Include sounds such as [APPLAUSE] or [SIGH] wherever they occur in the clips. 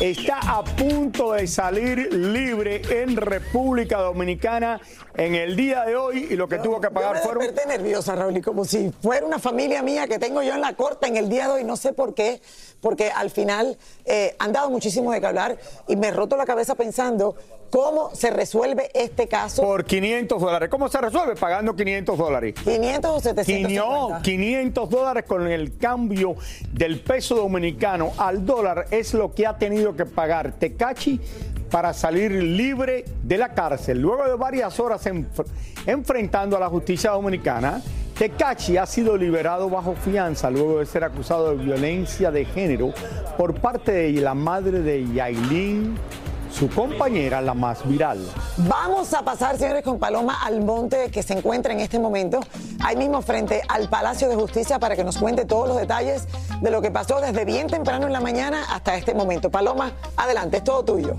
está a punto de salir libre en República Dominicana en el día de hoy y lo que tuvo que pagar yo me fueron desperté nerviosa, Raúl, y como si fuera una familia mía que tengo yo en la corte en el día de hoy, no sé por qué, porque al final eh, han dado muchísimo de qué hablar y me he roto la cabeza pensando cómo se resuelve este caso. por 500 dólares. ¿Cómo se resuelve? Pagando 500 dólares. 500 o 750. No, 500 dólares con el cambio del peso dominicano al dólar es lo que ha tenido que pagar Tecachi para salir libre de la cárcel. Luego de varias horas enf- enfrentando a la justicia dominicana, Tecachi ha sido liberado bajo fianza luego de ser acusado de violencia de género por parte de la madre de Yailin, su compañera, la más viral. Vamos a pasar, señores, con Paloma Almonte, que se encuentra en este momento ahí mismo frente al Palacio de Justicia para que nos cuente todos los detalles de lo que pasó desde bien temprano en la mañana hasta este momento. Paloma, adelante, es todo tuyo.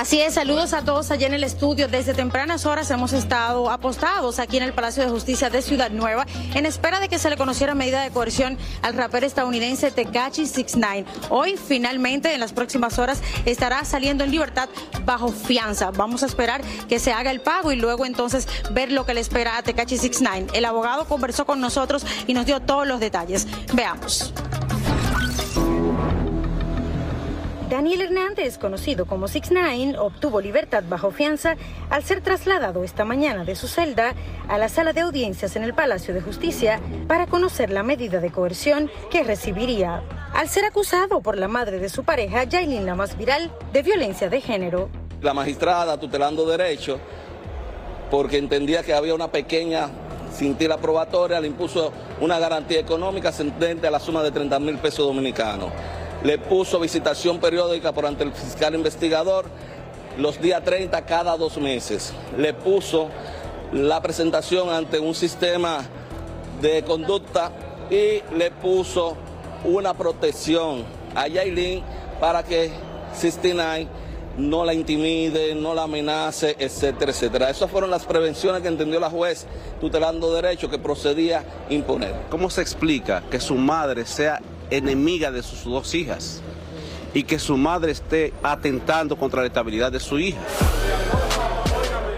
Así es, saludos a todos allá en el estudio. Desde tempranas horas hemos estado apostados aquí en el Palacio de Justicia de Ciudad Nueva en espera de que se le conociera medida de coerción al rapero estadounidense Tekashi 69. Hoy finalmente en las próximas horas estará saliendo en libertad bajo fianza. Vamos a esperar que se haga el pago y luego entonces ver lo que le espera a Tekashi 69. El abogado conversó con nosotros y nos dio todos los detalles. Veamos. Daniel Hernández, conocido como 69, obtuvo libertad bajo fianza al ser trasladado esta mañana de su celda a la sala de audiencias en el Palacio de Justicia para conocer la medida de coerción que recibiría al ser acusado por la madre de su pareja, Yailin la más viral, de violencia de género. La magistrada tutelando derecho, porque entendía que había una pequeña cintila probatoria, le impuso una garantía económica ascendente a la suma de 30 mil pesos dominicanos. Le puso visitación periódica por ante el fiscal investigador los días 30 cada dos meses. Le puso la presentación ante un sistema de conducta y le puso una protección a Yailin para que 69 no la intimide, no la amenace, etcétera, etcétera. Esas fueron las prevenciones que entendió la juez tutelando derecho que procedía a imponer. ¿Cómo se explica que su madre sea enemiga de sus dos hijas y que su madre esté atentando contra la estabilidad de su hija?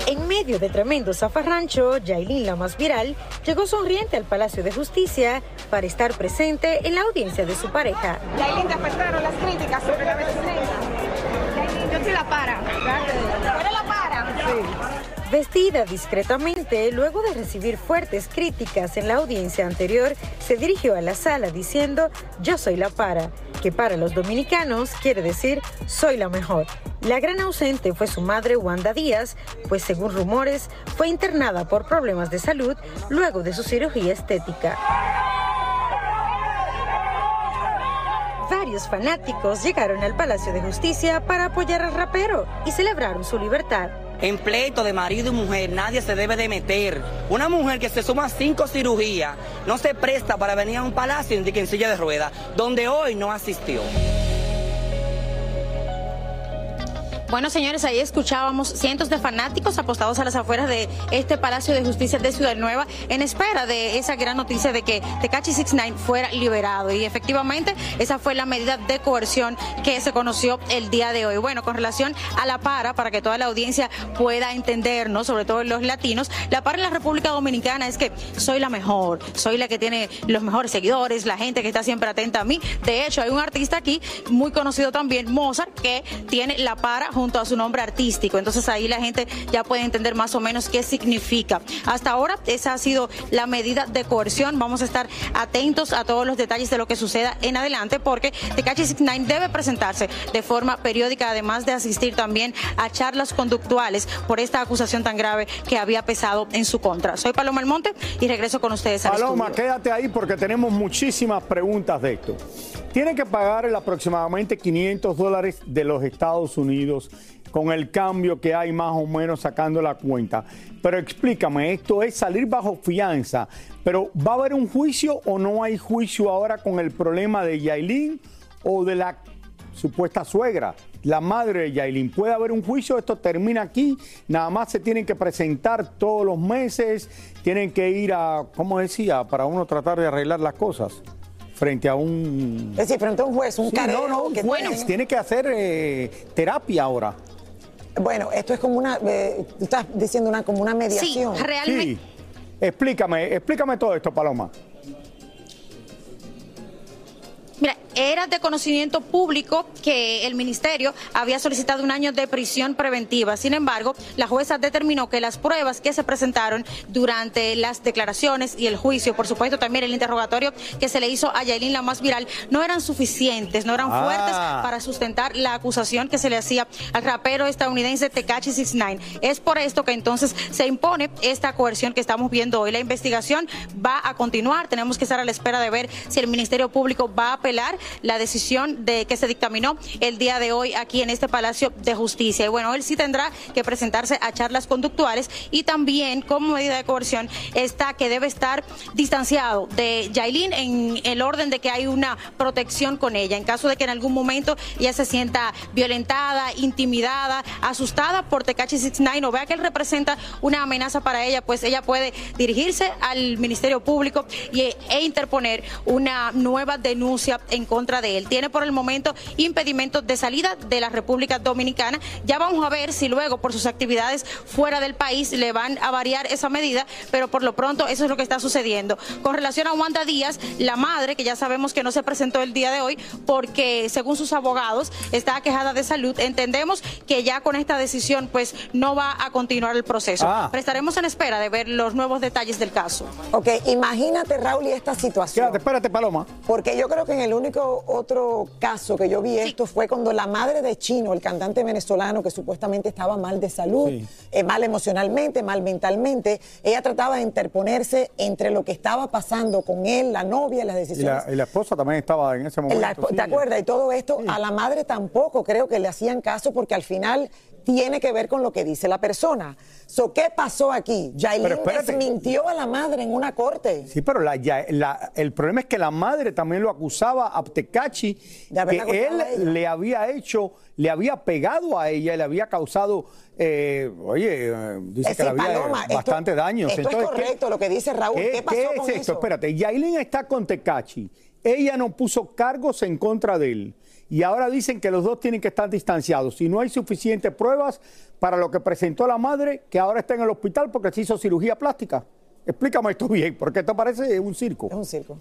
En medio de tremendo zafarrancho, Yailin, la más viral, llegó sonriente al Palacio de Justicia para estar presente en la audiencia de su pareja. Yailin, te afectaron las críticas sobre la. Yailin, yo soy la para. ¿Tú eres la para? Vestida discretamente, luego de recibir fuertes críticas en la audiencia anterior, se dirigió a la sala diciendo yo soy la para, que para los dominicanos quiere decir soy la mejor. La gran ausente fue su madre Wanda Díaz, pues según rumores fue internada por problemas de salud luego de su cirugía estética. varios fanáticos llegaron al Palacio de Justicia para apoyar al rapero y celebraron su libertad. En pleito de marido y mujer nadie se debe de meter. Una mujer que se suma a cinco cirugías no se presta para venir a un palacio en silla de ruedas, donde hoy no asistió. Bueno, señores, ahí escuchábamos cientos de fanáticos apostados a las afueras de este Palacio de Justicia de Ciudad Nueva en espera de esa gran noticia de que Tecachi 69 fuera liberado. Y efectivamente, esa fue la medida de coerción que se conoció el día de hoy. Bueno, con relación a la para, para que toda la audiencia pueda entendernos, sobre todo los latinos, la para en la República Dominicana es que soy la mejor, soy la que tiene los mejores seguidores, la gente que está siempre atenta a mí. De hecho, hay un artista aquí muy conocido también, Mozart, que tiene la para junto a su nombre artístico. Entonces ahí la gente ya puede entender más o menos qué significa. Hasta ahora esa ha sido la medida de coerción. Vamos a estar atentos a todos los detalles de lo que suceda en adelante porque Tecachi 69 debe presentarse de forma periódica, además de asistir también a charlas conductuales por esta acusación tan grave que había pesado en su contra. Soy Paloma Almonte y regreso con ustedes al Paloma, quédate ahí porque tenemos muchísimas preguntas de esto. Tienen que pagar el aproximadamente 500 dólares de los Estados Unidos con el cambio que hay más o menos sacando la cuenta. Pero explícame, esto es salir bajo fianza, pero ¿va a haber un juicio o no hay juicio ahora con el problema de Yailin o de la supuesta suegra, la madre de Yailin? ¿Puede haber un juicio? Esto termina aquí, nada más se tienen que presentar todos los meses, tienen que ir a, ¿cómo decía?, para uno tratar de arreglar las cosas frente a un... Es decir, frente a un juez, un sí, No, no, un juez. Tiene que hacer eh, terapia ahora. Bueno, esto es como una... Eh, tú estás diciendo una, como una mediación. Sí, realmente... Sí. Explícame, explícame todo esto, Paloma. Era de conocimiento público que el ministerio había solicitado un año de prisión preventiva. Sin embargo, la jueza determinó que las pruebas que se presentaron durante las declaraciones y el juicio, por supuesto también el interrogatorio que se le hizo a Yailin la más viral, no eran suficientes, no eran ah. fuertes para sustentar la acusación que se le hacía al rapero estadounidense Tekachi 69. Es por esto que entonces se impone esta coerción que estamos viendo hoy. La investigación va a continuar, tenemos que estar a la espera de ver si el Ministerio Público va a apelar la decisión de que se dictaminó el día de hoy aquí en este Palacio de Justicia. Y bueno, él sí tendrá que presentarse a charlas conductuales y también como medida de coerción está que debe estar distanciado de Yailin en el orden de que hay una protección con ella. En caso de que en algún momento ella se sienta violentada, intimidada, asustada por Tecachi 69 o vea que él representa una amenaza para ella, pues ella puede dirigirse al Ministerio Público e interponer una nueva denuncia en contra de él. Tiene por el momento impedimentos de salida de la República Dominicana. Ya vamos a ver si luego por sus actividades fuera del país le van a variar esa medida, pero por lo pronto eso es lo que está sucediendo. Con relación a Wanda Díaz, la madre, que ya sabemos que no se presentó el día de hoy porque según sus abogados está quejada de salud, entendemos que ya con esta decisión pues no va a continuar el proceso. Ah. Pero estaremos en espera de ver los nuevos detalles del caso. Ok, imagínate Raúl y esta situación. Espérate, espérate Paloma. Porque yo creo que en el único otro caso que yo vi esto fue cuando la madre de Chino, el cantante venezolano que supuestamente estaba mal de salud, eh, mal emocionalmente, mal mentalmente, ella trataba de interponerse entre lo que estaba pasando con él, la novia, las decisiones. Y la, esposa también estaba en ese momento. ¿Te acuerdas? Y todo esto, a la madre tampoco creo que le hacían caso porque al final tiene que ver con lo que dice la persona. So, ¿Qué pasó aquí? Yailin desmintió a la madre en una corte. Sí, pero el problema es que la madre también lo acusaba a Ptecachi que él le había hecho, le había pegado a ella, le había causado, eh, oye, eh, dice que le había bastante daño. Esto es correcto lo que dice Raúl. ¿Qué, pasó con es esto? Espérate, Yailin está con Tecachi. Ella no puso cargos en contra de él y ahora dicen que los dos tienen que estar distanciados. Si no hay suficientes pruebas para lo que presentó la madre, que ahora está en el hospital porque se hizo cirugía plástica. Explícame esto bien, porque esto parece un circo. Es un circo.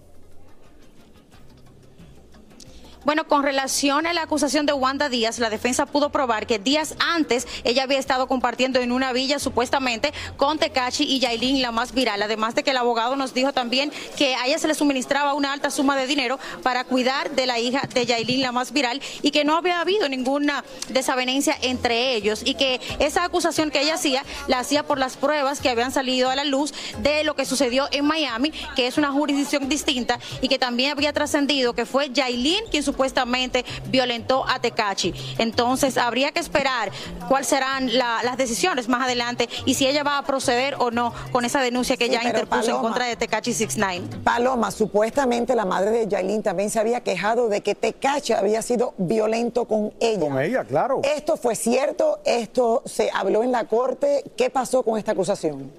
Bueno, con relación a la acusación de Wanda Díaz, la defensa pudo probar que días antes ella había estado compartiendo en una villa supuestamente con Tecachi y Yailin, la más viral. Además de que el abogado nos dijo también que a ella se le suministraba una alta suma de dinero para cuidar de la hija de Yailin, la más viral, y que no había habido ninguna desavenencia entre ellos y que esa acusación que ella hacía la hacía por las pruebas que habían salido a la luz de lo que sucedió en Miami, que es una jurisdicción distinta y que también había trascendido que fue Yailin quien supuestamente violentó a Tecachi. Entonces habría que esperar cuáles serán las decisiones más adelante y si ella va a proceder o no con esa denuncia que ya interpuso en contra de Tecachi 69. Paloma, supuestamente la madre de Yailin también se había quejado de que Tecachi había sido violento con ella. Con ella, claro. ¿Esto fue cierto? ¿Esto se habló en la corte? ¿Qué pasó con esta acusación?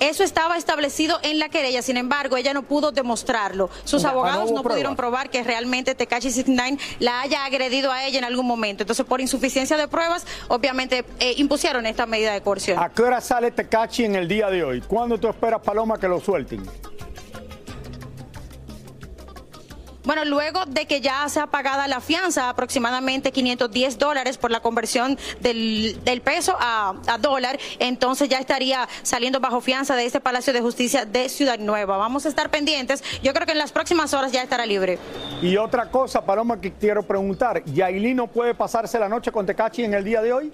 Eso estaba establecido en la querella, sin embargo, ella no pudo demostrarlo. Sus abogados no, pudieron probar que realmente Tekashi 69 la haya agredido a ella en algún momento. Entonces, por insuficiencia de pruebas, obviamente eh, impusieron esta medida de coerción. ¿A qué hora sale Tekashi en el día de hoy? ¿Cuándo tú esperas, Paloma, que lo suelten? Bueno, luego de que ya se ha pagada la fianza, aproximadamente 510 dólares por la conversión del, peso a, dólar, entonces ya estaría saliendo bajo fianza de este Palacio de Justicia de Ciudad Nueva. Vamos a estar pendientes. Yo creo que en las próximas horas ya estará libre. Y otra cosa, Paloma, que quiero preguntar, ¿Yailin no puede pasarse la noche con Tecachi en el día de hoy?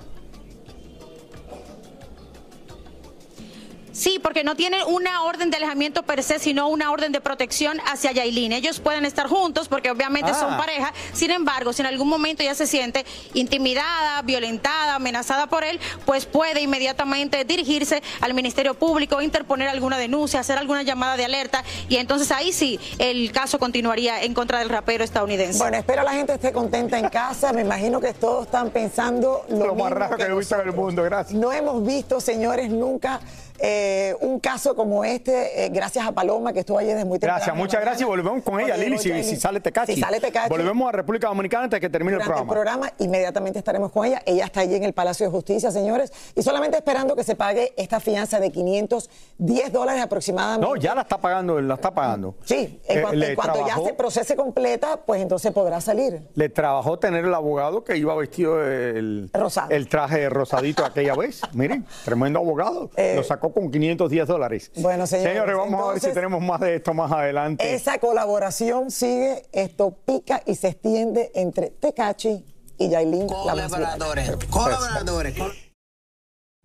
Sí, porque no tienen una orden de alejamiento per se, sino una orden de protección hacia Yailin. Ellos pueden estar juntos porque obviamente son ah. pareja. Sin embargo, si en algún momento ella se siente intimidada, violentada, amenazada por él, pues puede inmediatamente dirigirse al Ministerio Público, interponer alguna denuncia, hacer alguna llamada de alerta y entonces ahí sí el caso continuaría en contra del rapero estadounidense. Bueno, espero la gente esté contenta en casa. Me imagino que todos están pensando lo, más raro que, he visto en el mundo. Gracias. No hemos visto, señores, nunca eh, un caso como este, eh, gracias a Paloma que estuvo ayer desde muy temprano. Gracias, muchas gracias y volvemos con ella, Lili, si, sale Tecachi. Si sale Tecachi. Volvemos a República Dominicana antes de que termine el programa. el programa, inmediatamente estaremos con ella. Ella está allí en el Palacio de Justicia, señores, y solamente esperando que se pague esta fianza de 510 dólares aproximadamente. No, ya la está pagando, la está pagando. Sí, en, eh, cuanto, ya se procese completa, pues entonces podrá salir. Le trabajó tener el abogado que iba vestido el, Rosado. el traje rosadito aquella vez. Miren, tremendo abogado. Lo sacó con 510 dólares. Bueno, señores. vamos a ver si tenemos más de esto más adelante. Esa colaboración sigue, esto pica y se extiende entre Tecachi y Yailin. Colaboradores. Colaboradores.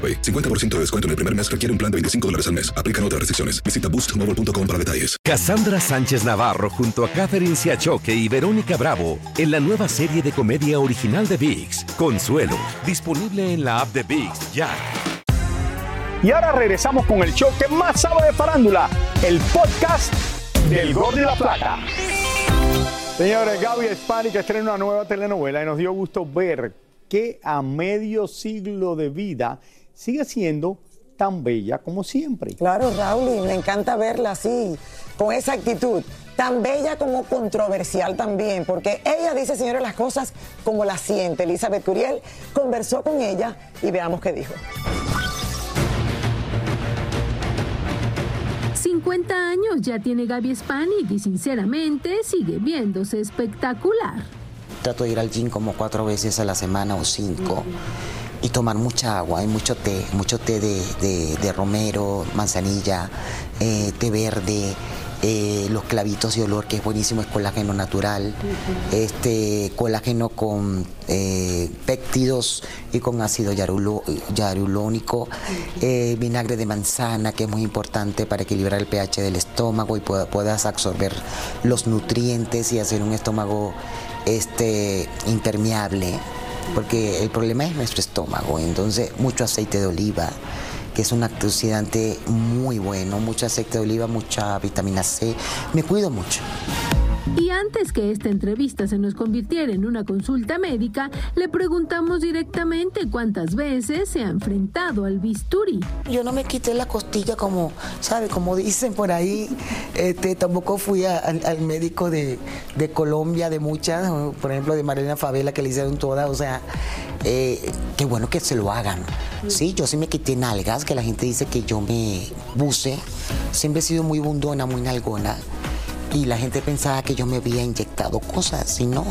50% de descuento en el primer mes requiere un plan de 25 dólares al mes. Aplican otras restricciones. Visita boostmobile.com para detalles. Cassandra Sánchez Navarro junto a Catherine Siachoque y Verónica Bravo en la nueva serie de comedia original de VIX, Consuelo, disponible en la app de VIX ya. Y ahora regresamos con el show que más sabe de farándula, el podcast del Gol de la Plata. Señores, Gaby Spani que estrena una nueva telenovela y nos dio gusto ver que a medio siglo de vida sigue siendo tan bella como siempre. Claro, Raúl, y me encanta verla así, con esa actitud, tan bella como controversial también, porque ella dice, señores, las cosas como las siente. Elizabeth Curiel conversó con ella y veamos qué dijo. 50 años ya tiene Gaby Spanik y sinceramente sigue viéndose espectacular. Trato de ir al gym como cuatro veces a la semana o cinco y tomar mucha agua. Hay mucho té, mucho té de, romero, manzanilla, eh, té verde, eh, los clavitos de olor, que es buenísimo, es colágeno natural, este colágeno con eh, péptidos y con ácido yarulo- yarulónico, eh, vinagre de manzana, que es muy importante para equilibrar el pH del estómago y pueda- puedas absorber los nutrientes y hacer un estómago este, impermeable, porque el problema es nuestro estómago, entonces mucho aceite de oliva que es un antioxidante muy bueno, mucho aceite de oliva, mucha vitamina C. Me cuido mucho. Y antes que esta entrevista se nos convirtiera en una consulta médica, le preguntamos directamente cuántas veces se ha enfrentado al bisturí. Yo no me quité la costilla como, ¿sabe? Como dicen por ahí. Este, tampoco fui a- al, al médico de, de Colombia, de muchas, por ejemplo, de Marilena Favela, que le hicieron todas. O sea, eh, qué bueno que se lo hagan. Sí, yo sí me quité nalgas, que la gente dice que yo me buse. Siempre he sido muy bundona, muy nalgona. Y la gente pensaba que yo me había inyectado cosas, y no.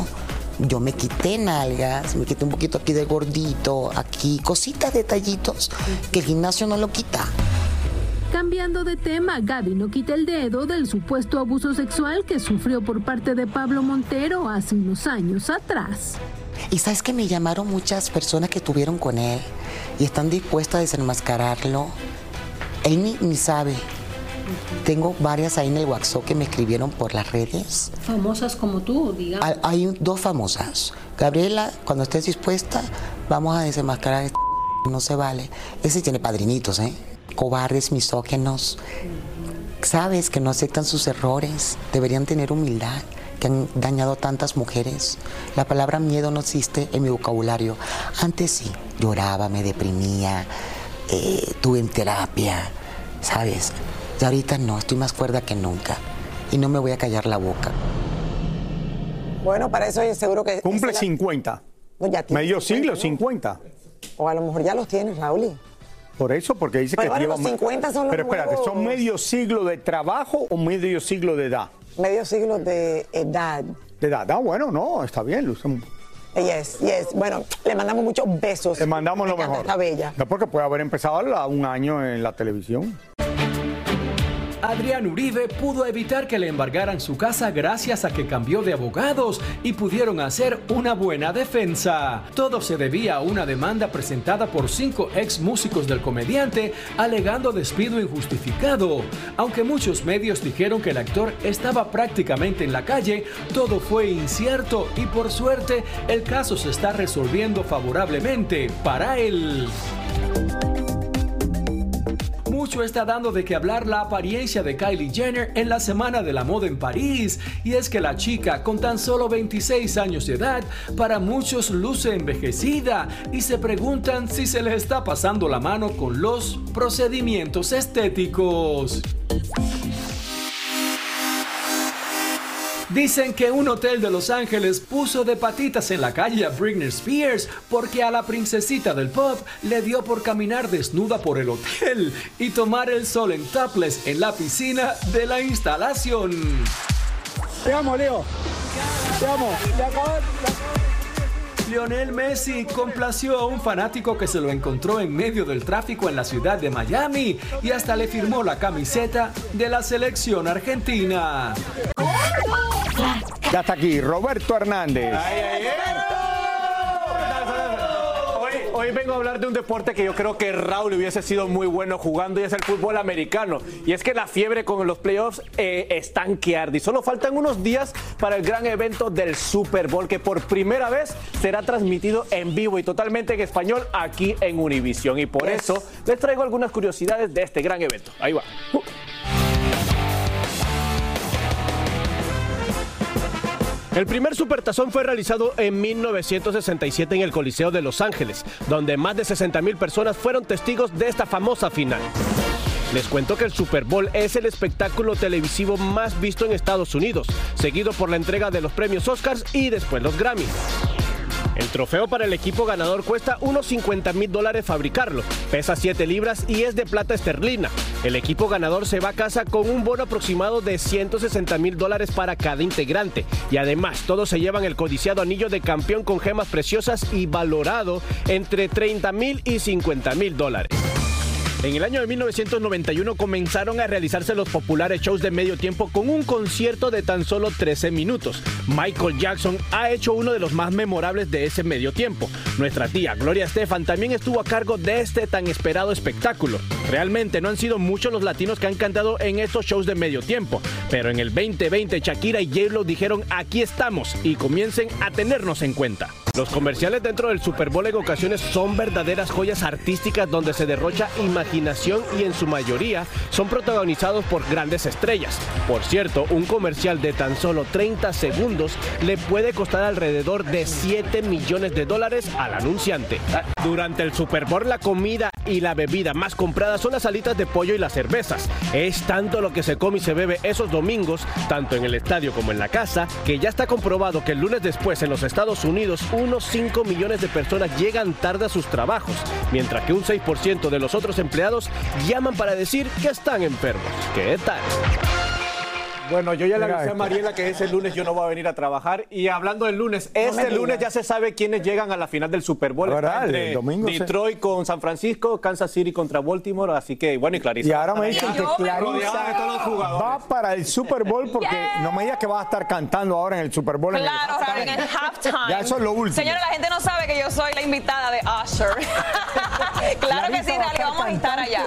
Yo me quité nalgas, me quité un poquito aquí de gordito, aquí, cositas, detallitos, que el gimnasio no lo quita. Cambiando de tema, Gaby no quita el dedo del supuesto abuso sexual que sufrió por parte de Pablo Montero hace unos años atrás. Y sabes que me llamaron muchas personas que estuvieron con él y están dispuestas a desenmascararlo. Él ni, ni sabe. Tengo varias ahí en el WhatsApp que me escribieron por las redes. Famosas como tú, digamos. Hay, dos famosas. Gabriela, cuando estés dispuesta, vamos a desenmascarar este [LAUGHS] no se vale. Ese tiene padrinitos, ¿eh? Cobardes, misógenos. Sabes que no aceptan sus errores. Deberían tener humildad, que han dañado tantas mujeres. La palabra miedo no existe en mi vocabulario. Antes sí, lloraba, me deprimía, eh, tuve en terapia, ¿sabes? Y ahorita no, estoy más cuerda que nunca. Y no me voy a callar la boca. Bueno, para eso yo seguro que... Cumple esa- 50. No, ya tiene Medio 50, siglo, ¿no? 50. O a lo mejor ya los tienes, Raúl. Por eso, porque dice Pero que bueno, lleva los 50 son los Pero espérate, ¿son medio siglo de trabajo o medio siglo de edad? Medio siglo de edad. De edad, ah, bueno, no, está bien, Luz. Yes, yes. Bueno, le mandamos muchos besos. Le mandamos lo Me mejor. Está bella. No, porque puede haber empezado a un año en la televisión. Adrián Uribe pudo evitar que le embargaran su casa gracias a que cambió de abogados y pudieron hacer una buena defensa. Todo se debía a una demanda presentada por cinco ex músicos del comediante alegando despido injustificado. Aunque muchos medios dijeron que el actor estaba prácticamente en la calle, todo fue incierto y por suerte el caso se está resolviendo favorablemente para él. Mucho está dando de que hablar la apariencia de Kylie Jenner en la Semana de la Moda en París, y es que la chica, con tan solo 26 años de edad, para muchos luce envejecida y se preguntan si se le está pasando la mano con los procedimientos estéticos. Dicen que un hotel de Los Ángeles puso de patitas en la calle a Britney Spears porque a la princesita del pop le dio por caminar desnuda por el hotel y tomar el sol en topless en la piscina de la instalación. Te Leo. Te amo. Lionel Messi complació a un fanático que se lo encontró en medio del tráfico en la ciudad de Miami y hasta le firmó la camiseta de la selección argentina. Ya está aquí, Roberto Hernández. Hoy, hoy vengo a hablar de un deporte que yo creo que Raúl hubiese sido muy bueno jugando y es el fútbol americano. Y es que la fiebre con los playoffs eh, están que arde. Y solo faltan unos días para el gran evento del Super Bowl que por primera vez será transmitido en vivo y totalmente en español aquí en Univision. Y por eso les traigo algunas curiosidades de este gran evento. Ahí va. Uh. El primer supertazón fue realizado en 1967 en el Coliseo de Los Ángeles, donde más de 60 mil personas fueron testigos de esta famosa final. Les cuento que el Super Bowl es el espectáculo televisivo más visto en Estados Unidos, seguido por la entrega de los premios Oscars y después los Grammy. El trofeo para el equipo ganador cuesta unos 50 mil dólares fabricarlo, pesa 7 libras y es de plata esterlina. El equipo ganador se va a casa con un bono aproximado de 160 mil dólares para cada integrante y además todos se llevan el codiciado anillo de campeón con gemas preciosas y valorado entre 30 mil y 50 mil dólares. En el año de 1991 comenzaron a realizarse los populares shows de medio tiempo con un concierto de tan solo 13 minutos. Michael Jackson ha hecho uno de los más memorables de ese medio tiempo. Nuestra tía Gloria Estefan también estuvo a cargo de este tan esperado espectáculo. Realmente no han sido muchos los latinos que han cantado en estos shows de medio tiempo, pero en el 2020 Shakira y J-Lo dijeron aquí estamos y comiencen a tenernos en cuenta. Los comerciales dentro del Super Bowl en ocasiones son verdaderas joyas artísticas donde se derrocha imaginación y en su mayoría son protagonizados por grandes estrellas. Por cierto, un comercial de tan solo 30 segundos le puede costar alrededor de 7 millones de dólares al anunciante. Durante el Super Bowl la comida y la bebida más comprada son las alitas de pollo y las cervezas. Es tanto lo que se come y se bebe esos domingos, tanto en el estadio como en la casa, que ya está comprobado que el lunes después en los Estados Unidos unos 5 millones de personas llegan tarde a sus trabajos, mientras que un 6% de los otros empleados llaman para decir que están enfermos. ¿Qué tal? Bueno, yo ya le avisé a Mariela que ese lunes yo no voy a venir a trabajar. Y hablando del lunes, este lunes ya se sabe quiénes llegan a la final del Super Bowl. ¿Verdad? Entre El domingo, sí. Detroit con San Francisco, Kansas City contra Baltimore. Así que, bueno, y Clarisa. Y ahora me dicen que Rodeada de todos los Clarisa jugadores. va para el Super Bowl porque no me digas que va a estar cantando ahora en el Super Bowl. en el Claro, halftime. en el halftime. Ya eso es lo último. Señora, la gente no sabe que yo soy la invitada de Usher. [LAUGHS] [LAUGHS] claro que sí, dale, vamos a estar allá.